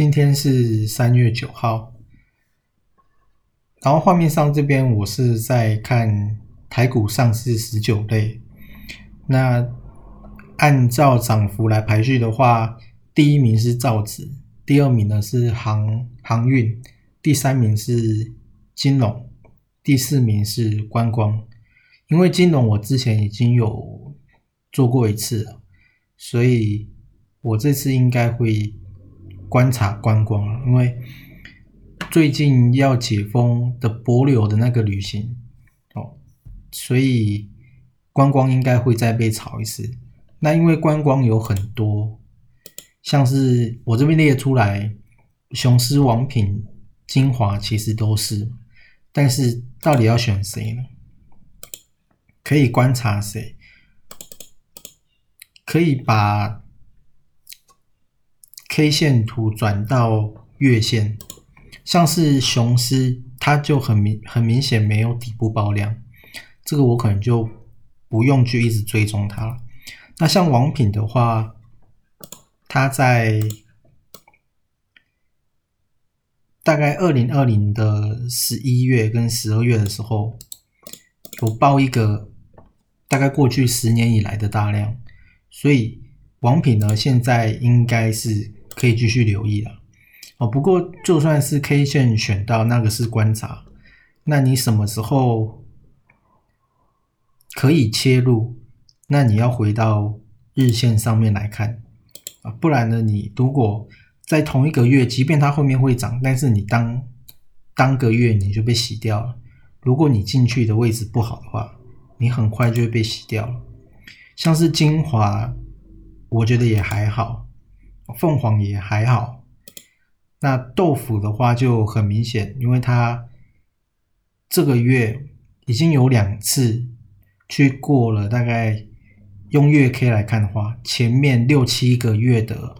今天是三月九号，然后画面上这边我是在看台股上市十九类。那按照涨幅来排序的话，第一名是造纸，第二名呢是航航运，第三名是金融，第四名是观光。因为金融我之前已经有做过一次了，所以我这次应该会。观察观光因为最近要解封的博流的那个旅行哦，所以观光应该会再被炒一次。那因为观光有很多，像是我这边列出来，雄狮、王品、精华其实都是，但是到底要选谁呢？可以观察谁？可以把。K 线图转到月线，像是雄狮，它就很明很明显没有底部爆量，这个我可能就不用去一直追踪它了。那像王品的话，它在大概二零二零的十一月跟十二月的时候，有爆一个大概过去十年以来的大量，所以王品呢现在应该是。可以继续留意了哦。不过就算是 K 线选到那个是观察，那你什么时候可以切入？那你要回到日线上面来看啊，不然呢，你如果在同一个月，即便它后面会涨，但是你当当个月你就被洗掉了。如果你进去的位置不好的话，你很快就会被洗掉了。像是精华，我觉得也还好。凤凰也还好，那豆腐的话就很明显，因为它这个月已经有两次去过了，大概用月 K 来看的话，前面六七个月的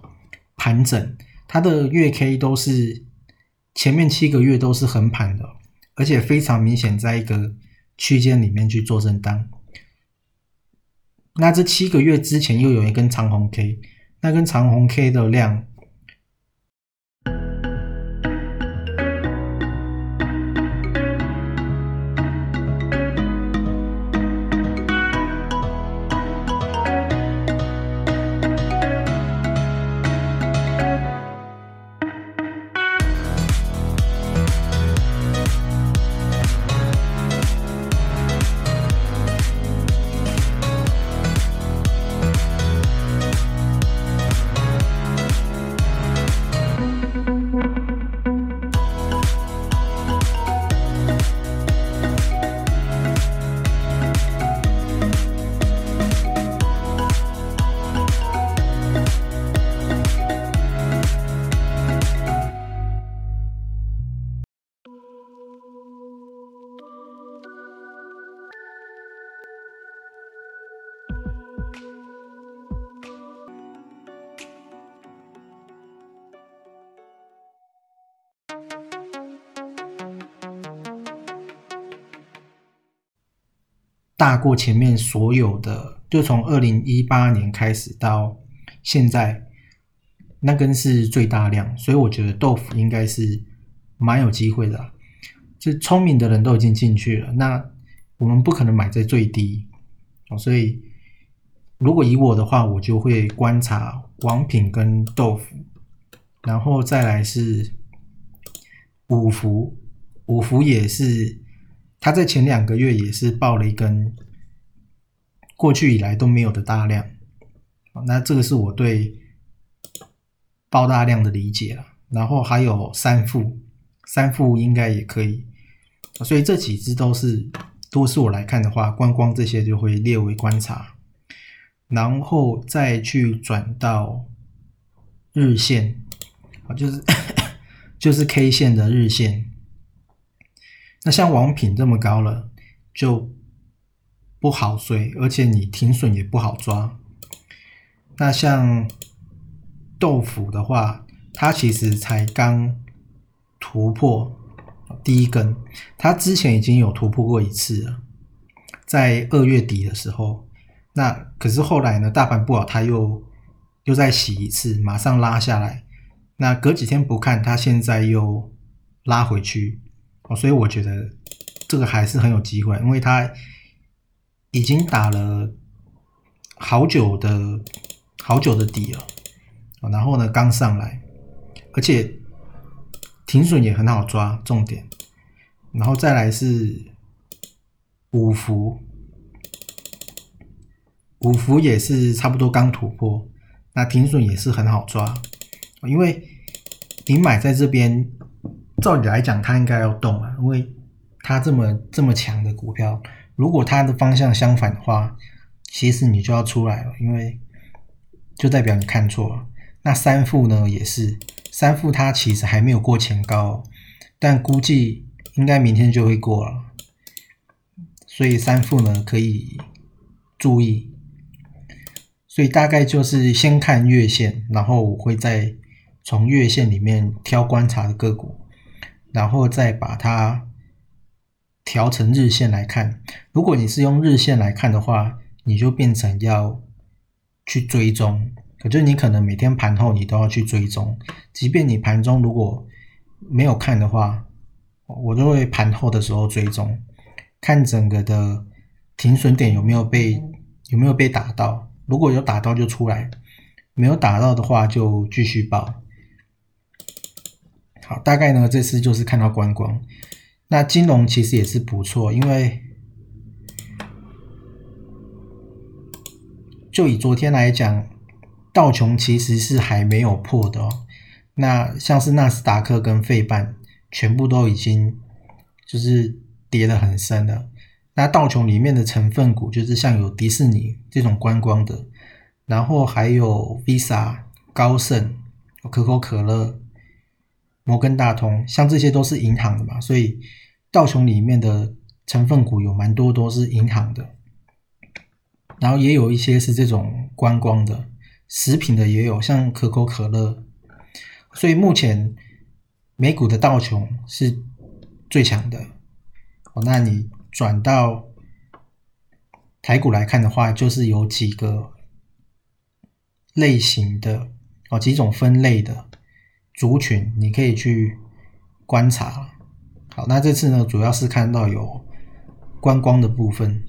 盘整，它的月 K 都是前面七个月都是横盘的，而且非常明显，在一个区间里面去做震荡。那这七个月之前又有一根长红 K。那根长虹 K 的量。大过前面所有的，就从二零一八年开始到现在，那根是最大量，所以我觉得豆腐应该是蛮有机会的。就聪明的人都已经进去了，那我们不可能买在最低所以如果以我的话，我就会观察王品跟豆腐，然后再来是五福，五福也是。它在前两个月也是爆了一根过去以来都没有的大量。那这个是我对爆大量的理解了。然后还有三副，三副应该也可以。所以这几只都是，都是我来看的话，观光这些就会列为观察。然后再去转到日线，啊，就是 就是 K 线的日线。那像王品这么高了，就不好追，而且你停损也不好抓。那像豆腐的话，它其实才刚突破第一根，它之前已经有突破过一次了，在二月底的时候。那可是后来呢？大盘不好，它又又再洗一次，马上拉下来。那隔几天不看，它现在又拉回去所以我觉得这个还是很有机会，因为它已经打了好久的好久的底了然后呢，刚上来，而且停损也很好抓，重点。然后再来是五福。五福也是差不多刚突破，那停损也是很好抓，因为你买在这边，照理来讲它应该要动啊，因为它这么这么强的股票，如果它的方向相反的话，其实你就要出来了，因为就代表你看错了。那三副呢也是，三副它其实还没有过前高，但估计应该明天就会过了，所以三副呢可以注意。所以大概就是先看月线，然后我会再从月线里面挑观察的个股，然后再把它调成日线来看。如果你是用日线来看的话，你就变成要去追踪，可就你可能每天盘后你都要去追踪，即便你盘中如果没有看的话，我都会盘后的时候追踪，看整个的停损点有没有被有没有被打到。如果有打到就出来，没有打到的话就继续报。好，大概呢这次就是看到观光，那金融其实也是不错，因为就以昨天来讲，道琼其实是还没有破的哦。那像是纳斯达克跟费半全部都已经就是跌得很深了。那道琼里面的成分股就是像有迪士尼这种观光的，然后还有 Visa、高盛、可口可乐、摩根大通，像这些都是银行的嘛，所以道琼里面的成分股有蛮多都是银行的，然后也有一些是这种观光的，食品的也有，像可口可乐，所以目前美股的道琼是最强的。哦，那你？转到台股来看的话，就是有几个类型的哦，几种分类的族群，你可以去观察。好，那这次呢，主要是看到有观光的部分。